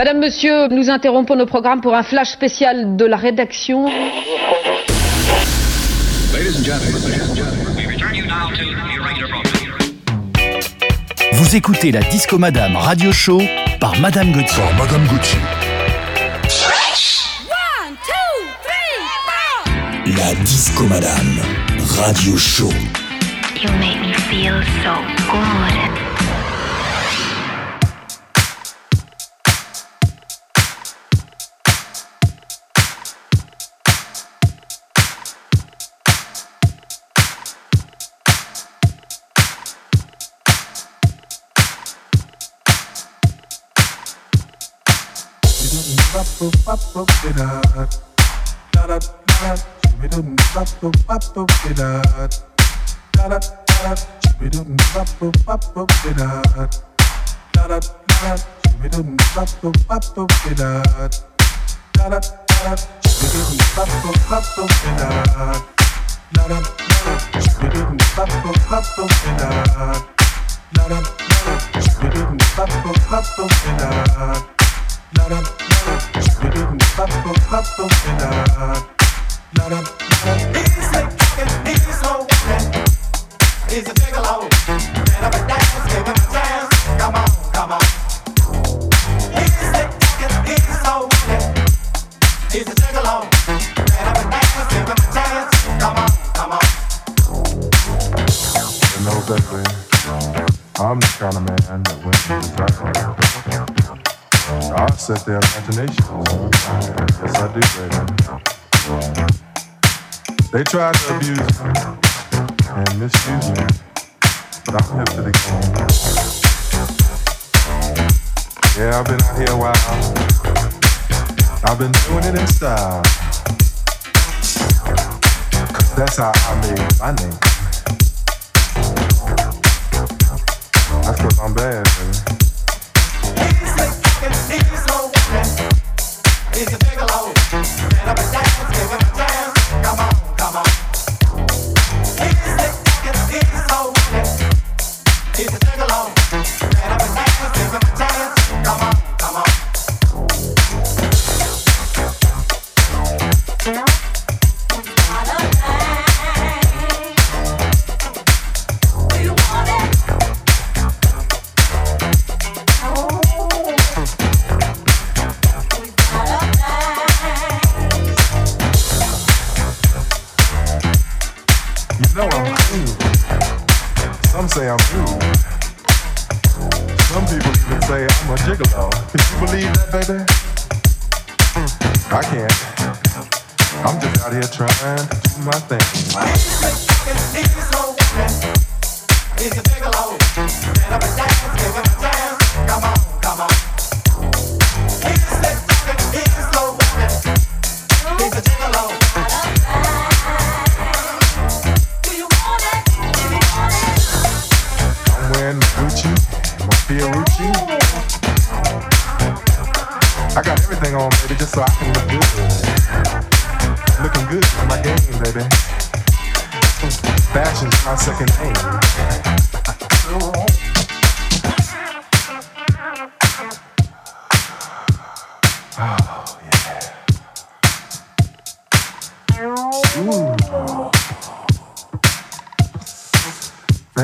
Madame, Monsieur, nous interrompons nos programmes pour un flash spécial de la rédaction. Vous écoutez la Disco Madame Radio Show par Madame Gauthier. Par Madame Gauthier. La Disco Madame Radio Show. You make me feel so good. Not up, I'm the kind of man that when you desire, I set their imagination. Yes, I do, baby. They try to abuse and misuse me, but I'm hip to the. Yeah, I've been out here a while. I've been doing it in style. That's how I made my name. That's cause I'm bad, baby.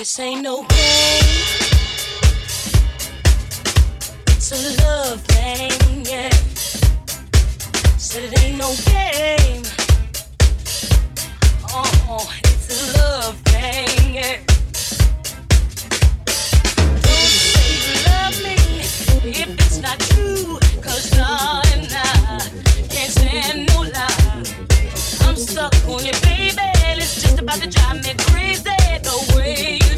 This ain't no game. It's a love thing, yeah. Said it ain't no game. Oh, it's a love thing, yeah. Don't say you love me if it's not true, cause I can't stand no lie. I'm stuck on you, baby. and It's just about to drive me crazy the way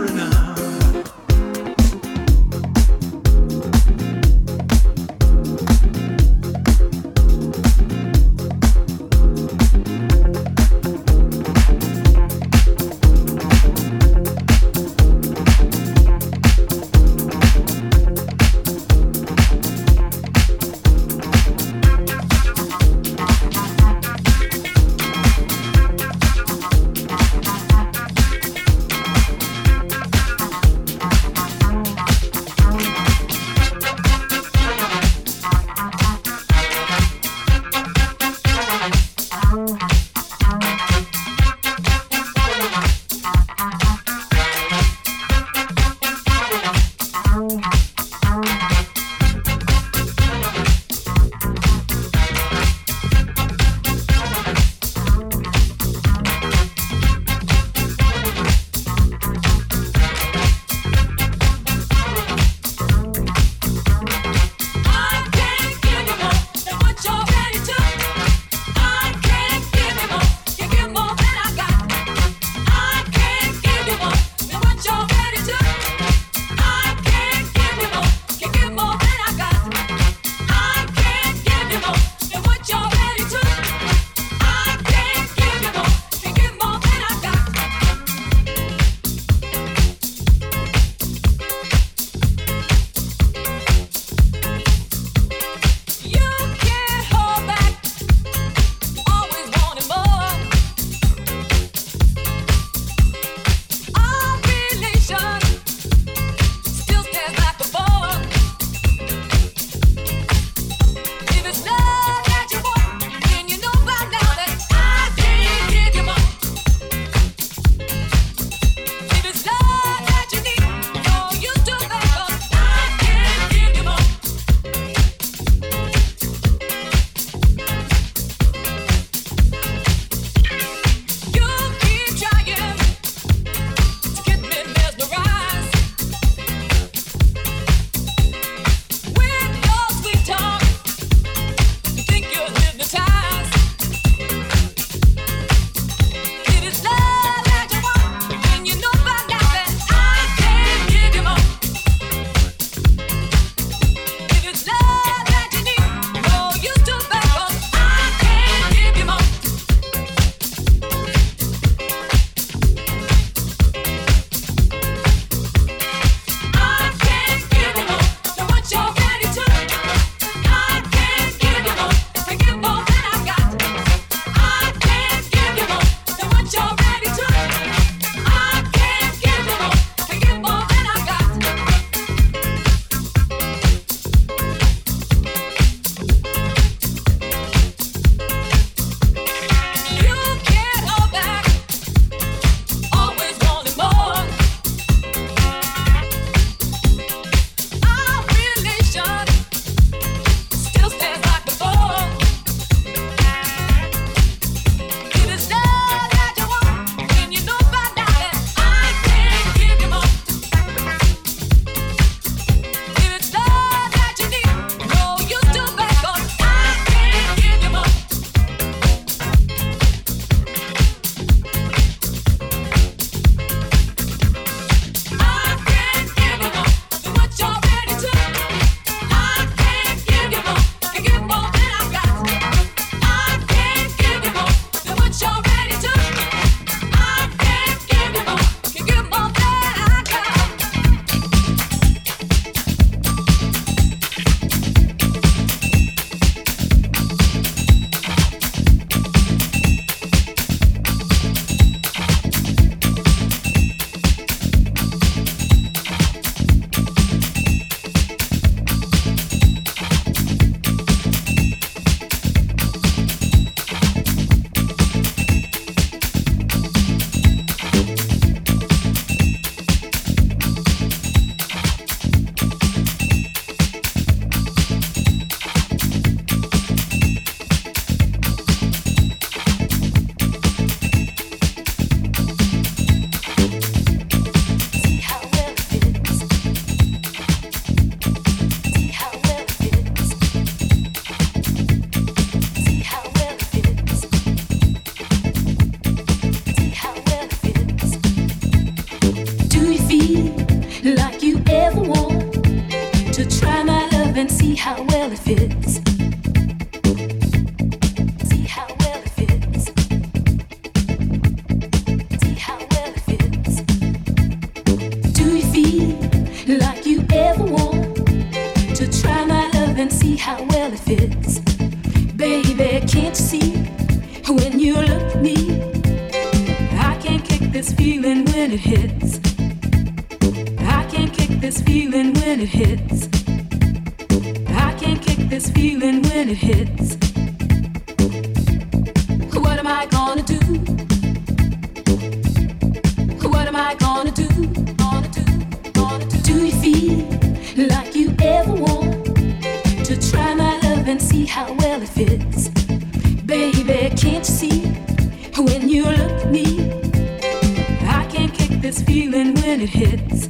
Tabernacle. hits. What am I gonna do? What am I gonna do? Gonna do, gonna do. Do you feel like you ever want to try my love and see how well it fits? Baby, can't you see when you look at me? I can't kick this feeling when it hits.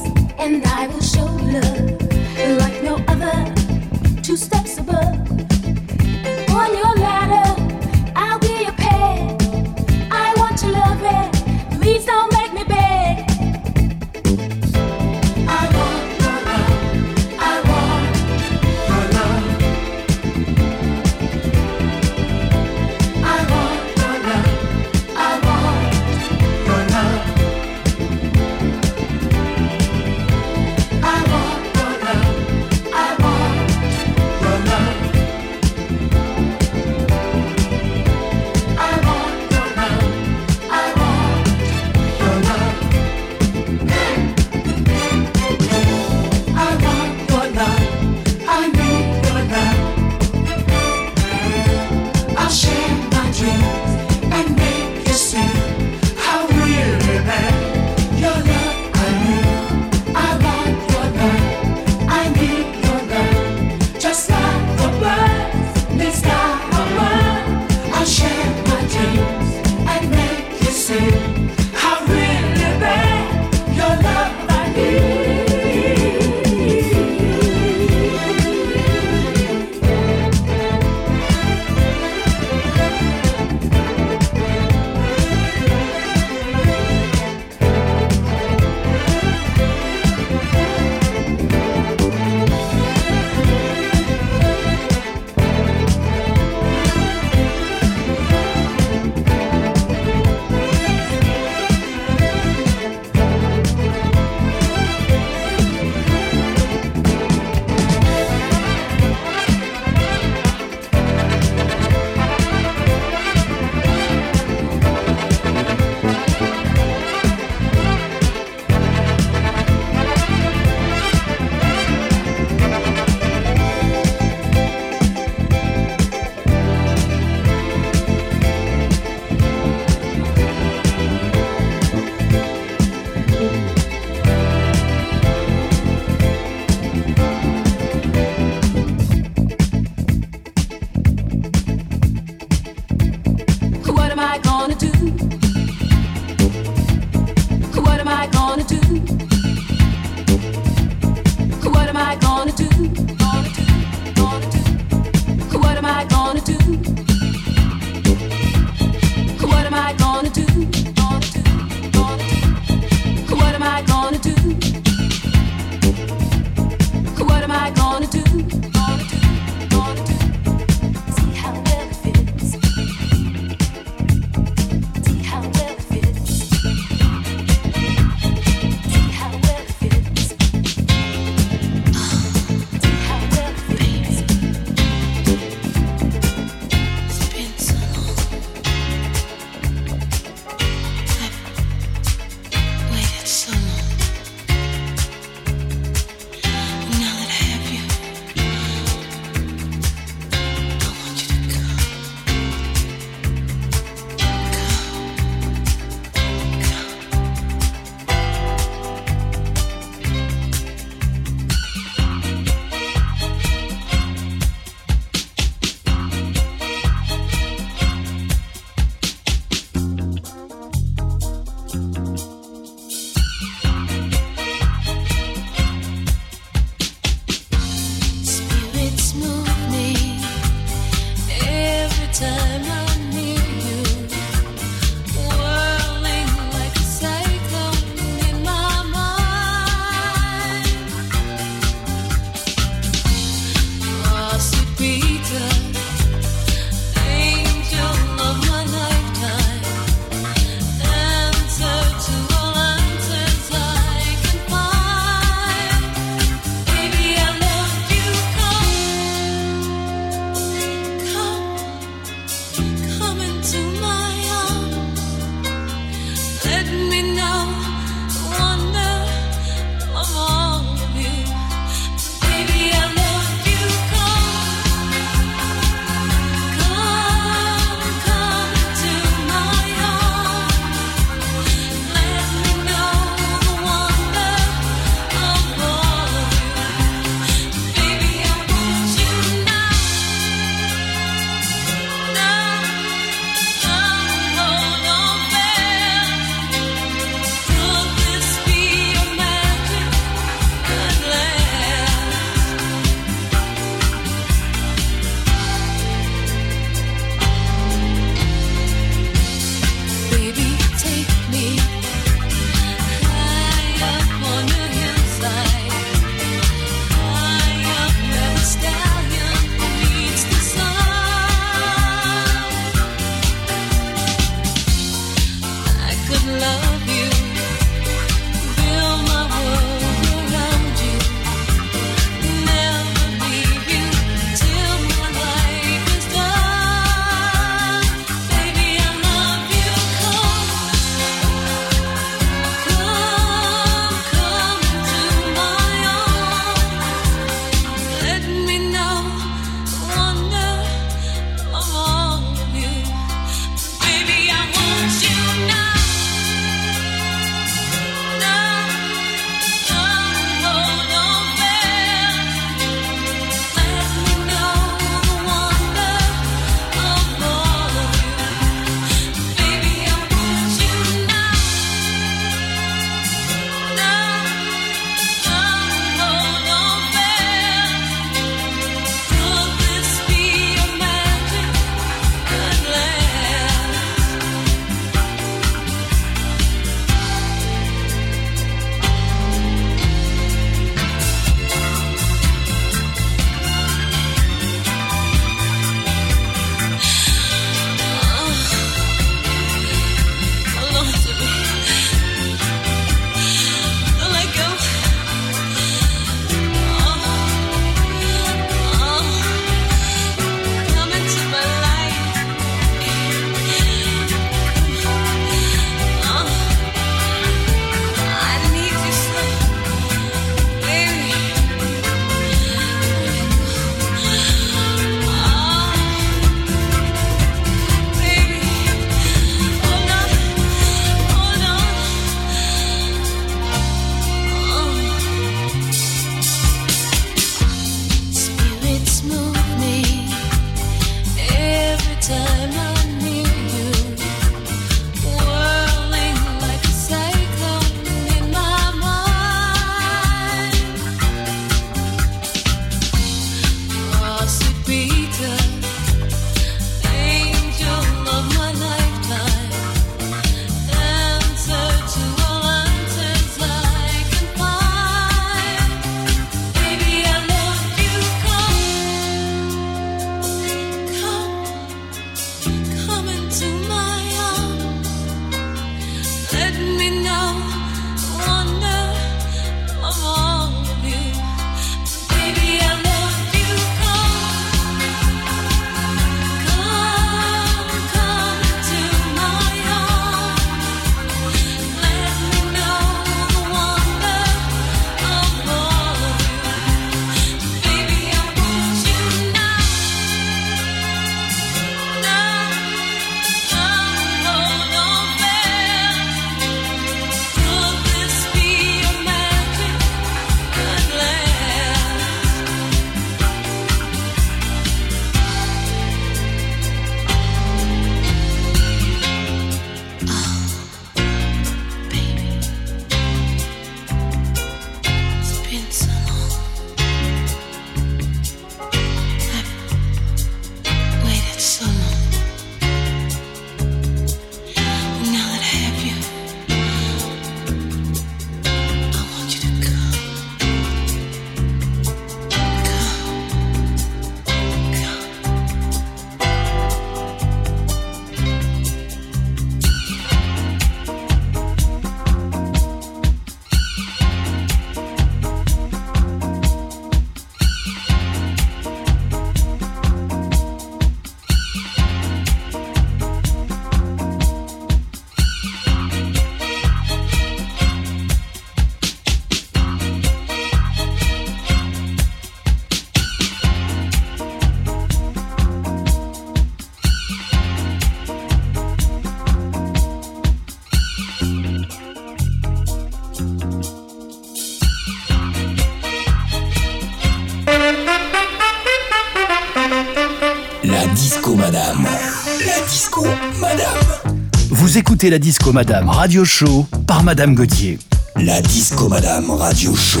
La Disco Madame Radio Show par Madame Gauthier. La Disco Madame Radio Show.